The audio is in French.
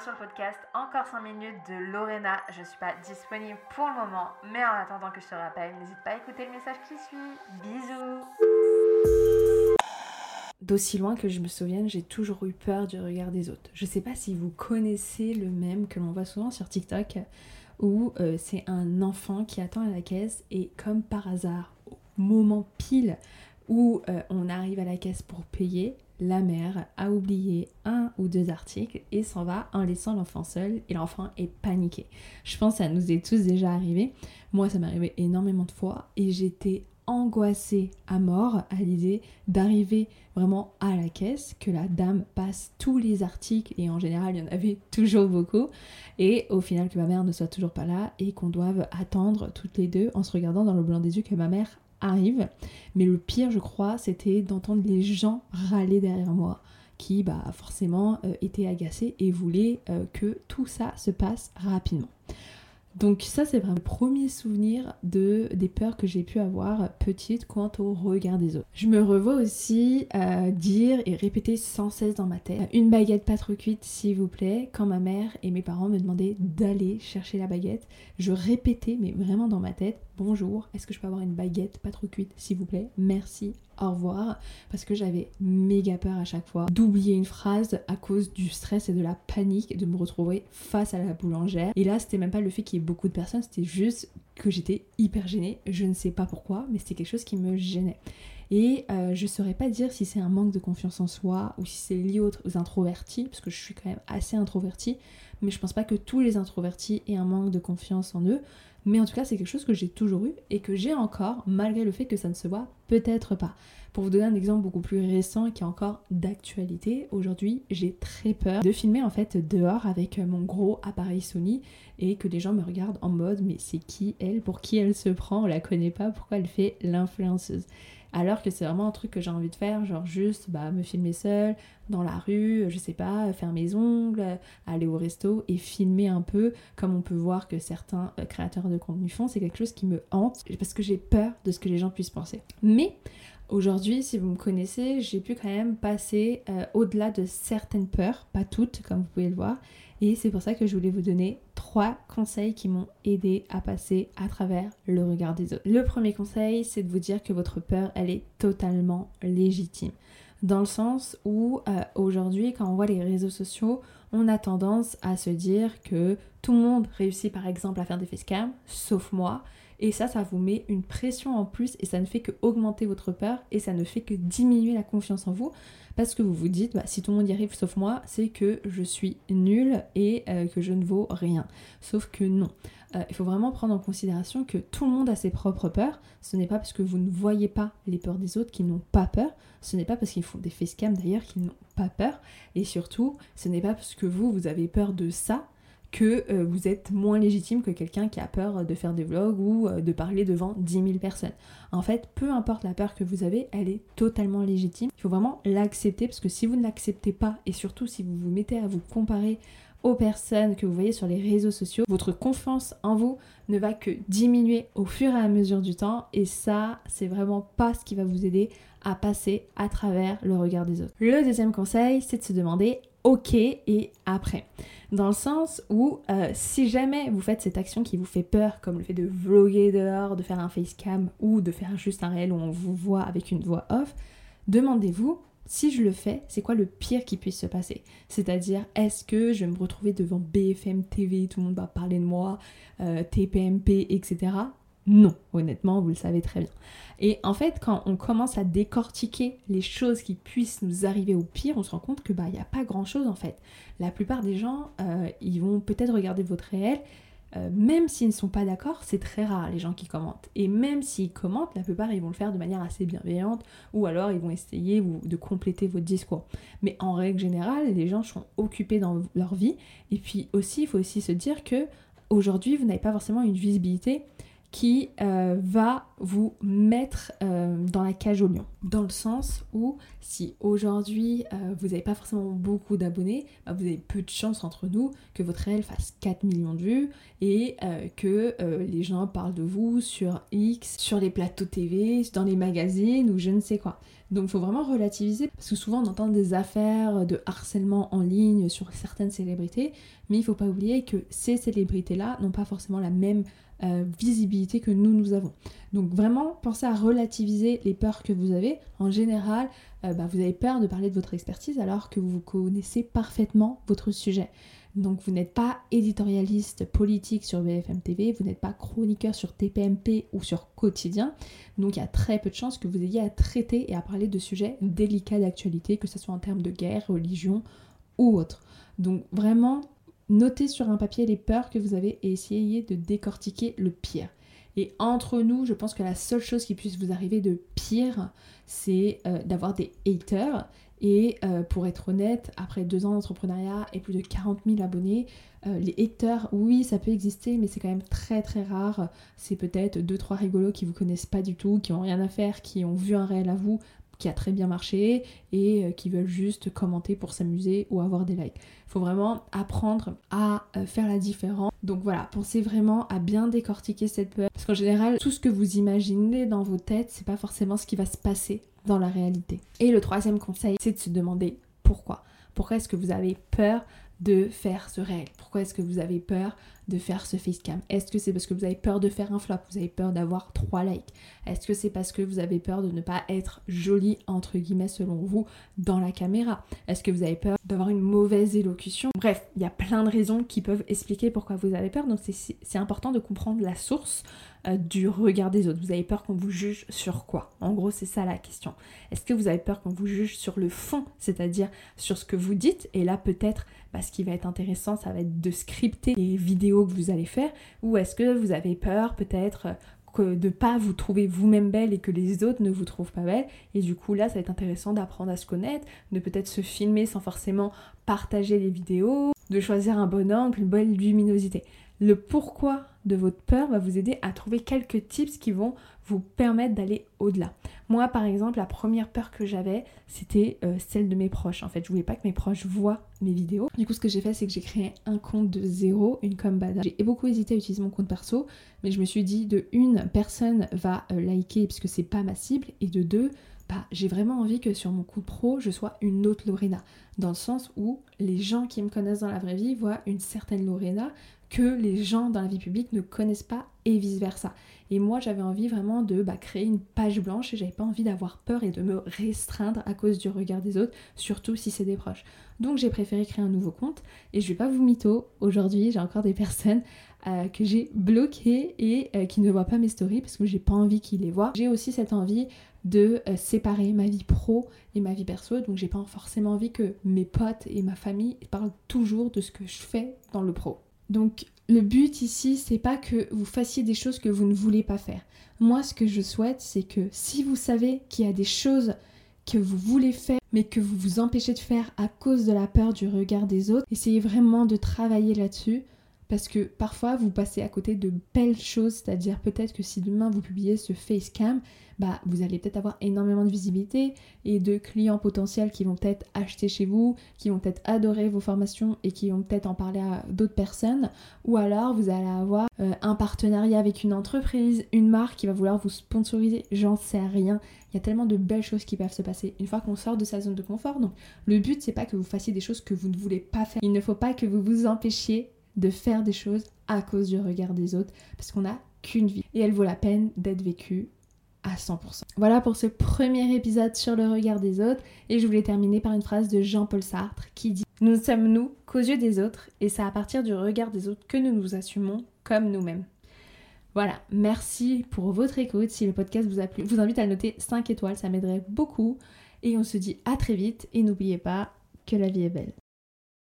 sur le podcast Encore 5 minutes de Lorena. Je suis pas disponible pour le moment, mais en attendant que je te rappelle, n'hésite pas à écouter le message qui suit. Bisous D'aussi loin que je me souvienne, j'ai toujours eu peur du regard des autres. Je sais pas si vous connaissez le même que l'on voit souvent sur TikTok, où euh, c'est un enfant qui attend à la caisse et comme par hasard, au moment pile où euh, on arrive à la caisse pour payer, la mère a oublié un ou deux articles et s'en va en laissant l'enfant seul et l'enfant est paniqué. Je pense que ça nous est tous déjà arrivé. Moi, ça m'est arrivé énormément de fois et j'étais angoissée à mort à l'idée d'arriver vraiment à la caisse, que la dame passe tous les articles et en général il y en avait toujours beaucoup et au final que ma mère ne soit toujours pas là et qu'on doive attendre toutes les deux en se regardant dans le blanc des yeux que ma mère arrive. Mais le pire, je crois, c'était d'entendre les gens râler derrière moi qui bah, forcément euh, étaient agacés et voulaient euh, que tout ça se passe rapidement. Donc ça c'est vraiment le premier souvenir de des peurs que j'ai pu avoir petite quant au regard des autres. Je me revois aussi euh, dire et répéter sans cesse dans ma tête une baguette pas trop cuite s'il vous plaît. Quand ma mère et mes parents me demandaient d'aller chercher la baguette, je répétais mais vraiment dans ma tête bonjour, est-ce que je peux avoir une baguette pas trop cuite s'il vous plaît? Merci, au revoir parce que j'avais méga peur à chaque fois d'oublier une phrase à cause du stress et de la panique de me retrouver face à la boulangère. Et là, c'était même pas le fait qu'il y ait beaucoup de personnes, c'était juste que j'étais hyper gênée. Je ne sais pas pourquoi, mais c'était quelque chose qui me gênait. Et euh, je saurais pas dire si c'est un manque de confiance en soi ou si c'est lié aux introvertis, parce que je suis quand même assez introvertie, mais je pense pas que tous les introvertis aient un manque de confiance en eux. Mais en tout cas, c'est quelque chose que j'ai toujours eu et que j'ai encore, malgré le fait que ça ne se voit peut-être pas. Pour vous donner un exemple beaucoup plus récent et qui est encore d'actualité, aujourd'hui, j'ai très peur de filmer en fait dehors avec mon gros appareil Sony et que les gens me regardent en mode mais c'est qui elle? Pour qui elle se prend? On la connaît pas, pourquoi elle fait l'influenceuse? Alors que c'est vraiment un truc que j'ai envie de faire, genre juste bah, me filmer seule, dans la rue, je sais pas, faire mes ongles, aller au resto et filmer un peu, comme on peut voir que certains euh, créateurs de contenu font, c'est quelque chose qui me hante, parce que j'ai peur de ce que les gens puissent penser. Mais Aujourd'hui, si vous me connaissez, j'ai pu quand même passer euh, au-delà de certaines peurs, pas toutes comme vous pouvez le voir, et c'est pour ça que je voulais vous donner trois conseils qui m'ont aidé à passer à travers le regard des autres. Le premier conseil, c'est de vous dire que votre peur, elle est totalement légitime. Dans le sens où euh, aujourd'hui, quand on voit les réseaux sociaux, on a tendance à se dire que tout le monde réussit par exemple à faire des facecam, sauf moi. Et ça, ça vous met une pression en plus et ça ne fait que augmenter votre peur et ça ne fait que diminuer la confiance en vous parce que vous vous dites, bah, si tout le monde y arrive sauf moi, c'est que je suis nulle et euh, que je ne vaux rien. Sauf que non. Euh, il faut vraiment prendre en considération que tout le monde a ses propres peurs. Ce n'est pas parce que vous ne voyez pas les peurs des autres qu'ils n'ont pas peur. Ce n'est pas parce qu'ils font des facecam d'ailleurs qu'ils n'ont pas peur. Et surtout, ce n'est pas parce que vous, vous avez peur de ça que euh, vous êtes moins légitime que quelqu'un qui a peur de faire des vlogs ou euh, de parler devant 10 000 personnes. En fait, peu importe la peur que vous avez, elle est totalement légitime. Il faut vraiment l'accepter parce que si vous ne l'acceptez pas et surtout si vous vous mettez à vous comparer aux personnes que vous voyez sur les réseaux sociaux, votre confiance en vous ne va que diminuer au fur et à mesure du temps et ça, c'est vraiment pas ce qui va vous aider à passer à travers le regard des autres. Le deuxième conseil, c'est de se demander ok et après. Dans le sens où euh, si jamais vous faites cette action qui vous fait peur, comme le fait de vlogger dehors, de faire un facecam ou de faire juste un réel où on vous voit avec une voix off, demandez-vous si je le fais, c'est quoi le pire qui puisse se passer? C'est-à-dire, est-ce que je vais me retrouver devant BFM TV, tout le monde va parler de moi, euh, TPMP, etc. Non, honnêtement, vous le savez très bien. Et en fait, quand on commence à décortiquer les choses qui puissent nous arriver au pire, on se rend compte que bah il n'y a pas grand chose en fait. La plupart des gens, euh, ils vont peut-être regarder votre réel, euh, même s'ils ne sont pas d'accord, c'est très rare les gens qui commentent. Et même s'ils commentent, la plupart ils vont le faire de manière assez bienveillante, ou alors ils vont essayer de compléter votre discours. Mais en règle générale, les gens sont occupés dans leur vie. Et puis aussi, il faut aussi se dire que aujourd'hui, vous n'avez pas forcément une visibilité qui euh, va vous mettre euh, dans la cage au lion. Dans le sens où si aujourd'hui euh, vous n'avez pas forcément beaucoup d'abonnés, bah, vous avez peu de chance entre nous que votre réel fasse 4 millions de vues et que les gens parlent de vous sur X, sur les plateaux TV, dans les magazines ou je ne sais quoi. Donc il faut vraiment relativiser parce que souvent on entend des affaires de harcèlement en ligne sur certaines célébrités, mais il faut pas oublier que ces célébrités-là n'ont pas forcément la même euh, visibilité que nous nous avons. Donc vraiment pensez à relativiser les peurs que vous avez. En général, euh, bah, vous avez peur de parler de votre expertise alors que vous connaissez parfaitement votre sujet. Donc vous n'êtes pas éditorialiste politique sur BFM TV, vous n'êtes pas chroniqueur sur TPMP ou sur Quotidien. Donc il y a très peu de chances que vous ayez à traiter et à parler de sujets délicats d'actualité, que ce soit en termes de guerre, religion ou autre. Donc vraiment, notez sur un papier les peurs que vous avez et essayez de décortiquer le pire. Et entre nous, je pense que la seule chose qui puisse vous arriver de pire, c'est euh, d'avoir des haters et euh, pour être honnête, après deux ans d'entrepreneuriat et plus de 40 000 abonnés, euh, les haters, oui, ça peut exister, mais c'est quand même très très rare. C'est peut-être deux trois rigolos qui vous connaissent pas du tout, qui ont rien à faire, qui ont vu un réel à vous, qui a très bien marché et euh, qui veulent juste commenter pour s'amuser ou avoir des likes. Il faut vraiment apprendre à faire la différence. Donc voilà, pensez vraiment à bien décortiquer cette peur. Parce qu'en général, tout ce que vous imaginez dans vos têtes, c'est pas forcément ce qui va se passer dans la réalité. Et le troisième conseil, c'est de se demander pourquoi. Pourquoi est-ce que vous avez peur de faire ce réel? Pourquoi est-ce que vous avez peur de faire ce facecam Est-ce que c'est parce que vous avez peur de faire un flop Vous avez peur d'avoir trois likes? Est-ce que c'est parce que vous avez peur de ne pas être jolie, entre guillemets, selon vous, dans la caméra? Est-ce que vous avez peur d'avoir une mauvaise élocution? Bref, il y a plein de raisons qui peuvent expliquer pourquoi vous avez peur. Donc c'est important de comprendre la source euh, du regard des autres. Vous avez peur qu'on vous juge sur quoi? En gros, c'est ça la question. Est-ce que vous avez peur qu'on vous juge sur le fond, c'est-à-dire sur ce que vous dites? Et là, peut-être, bah, ce qui va être intéressant, ça va être de scripter les vidéos que vous allez faire. Ou est-ce que vous avez peur, peut-être, que de pas vous trouver vous-même belle et que les autres ne vous trouvent pas belle? Et du coup, là, ça va être intéressant d'apprendre à se connaître, de peut-être se filmer sans forcément partager les vidéos, de choisir un bon angle, une bonne luminosité. Le pourquoi de votre peur va vous aider à trouver quelques tips qui vont vous permettre d'aller au-delà. Moi, par exemple, la première peur que j'avais, c'était euh, celle de mes proches. En fait, je voulais pas que mes proches voient mes vidéos. Du coup, ce que j'ai fait, c'est que j'ai créé un compte de zéro, une com J'ai beaucoup hésité à utiliser mon compte perso, mais je me suis dit de une, personne va euh, liker puisque c'est pas ma cible, et de deux, j'ai vraiment envie que sur mon compte pro, je sois une autre Lorena. Dans le sens où les gens qui me connaissent dans la vraie vie voient une certaine Lorena que les gens dans la vie publique ne connaissent pas et vice versa. Et moi j'avais envie vraiment de bah, créer une page blanche et j'avais pas envie d'avoir peur et de me restreindre à cause du regard des autres, surtout si c'est des proches. Donc j'ai préféré créer un nouveau compte et je vais pas vous mytho, aujourd'hui j'ai encore des personnes euh, que j'ai bloquées et euh, qui ne voient pas mes stories parce que j'ai pas envie qu'ils les voient. J'ai aussi cette envie de euh, séparer ma vie pro et ma vie perso, donc j'ai pas forcément envie que mes potes et ma famille parlent toujours de ce que je fais dans le pro. Donc le but ici, c'est pas que vous fassiez des choses que vous ne voulez pas faire. Moi, ce que je souhaite, c'est que si vous savez qu'il y a des choses que vous voulez faire, mais que vous vous empêchez de faire à cause de la peur du regard des autres, essayez vraiment de travailler là-dessus. Parce que parfois vous passez à côté de belles choses, c'est-à-dire peut-être que si demain vous publiez ce facecam, bah, vous allez peut-être avoir énormément de visibilité et de clients potentiels qui vont peut-être acheter chez vous, qui vont peut-être adorer vos formations et qui vont peut-être en parler à d'autres personnes. Ou alors vous allez avoir euh, un partenariat avec une entreprise, une marque qui va vouloir vous sponsoriser, j'en sais rien. Il y a tellement de belles choses qui peuvent se passer une fois qu'on sort de sa zone de confort. Donc le but c'est pas que vous fassiez des choses que vous ne voulez pas faire. Il ne faut pas que vous vous empêchiez de faire des choses à cause du regard des autres parce qu'on n'a qu'une vie et elle vaut la peine d'être vécue 100%. Voilà pour ce premier épisode sur le regard des autres et je voulais terminer par une phrase de Jean-Paul Sartre qui dit Nous ne sommes nous qu'aux yeux des autres et c'est à partir du regard des autres que nous nous assumons comme nous-mêmes. Voilà, merci pour votre écoute. Si le podcast vous a plu, je vous invite à noter 5 étoiles, ça m'aiderait beaucoup. Et on se dit à très vite et n'oubliez pas que la vie est belle.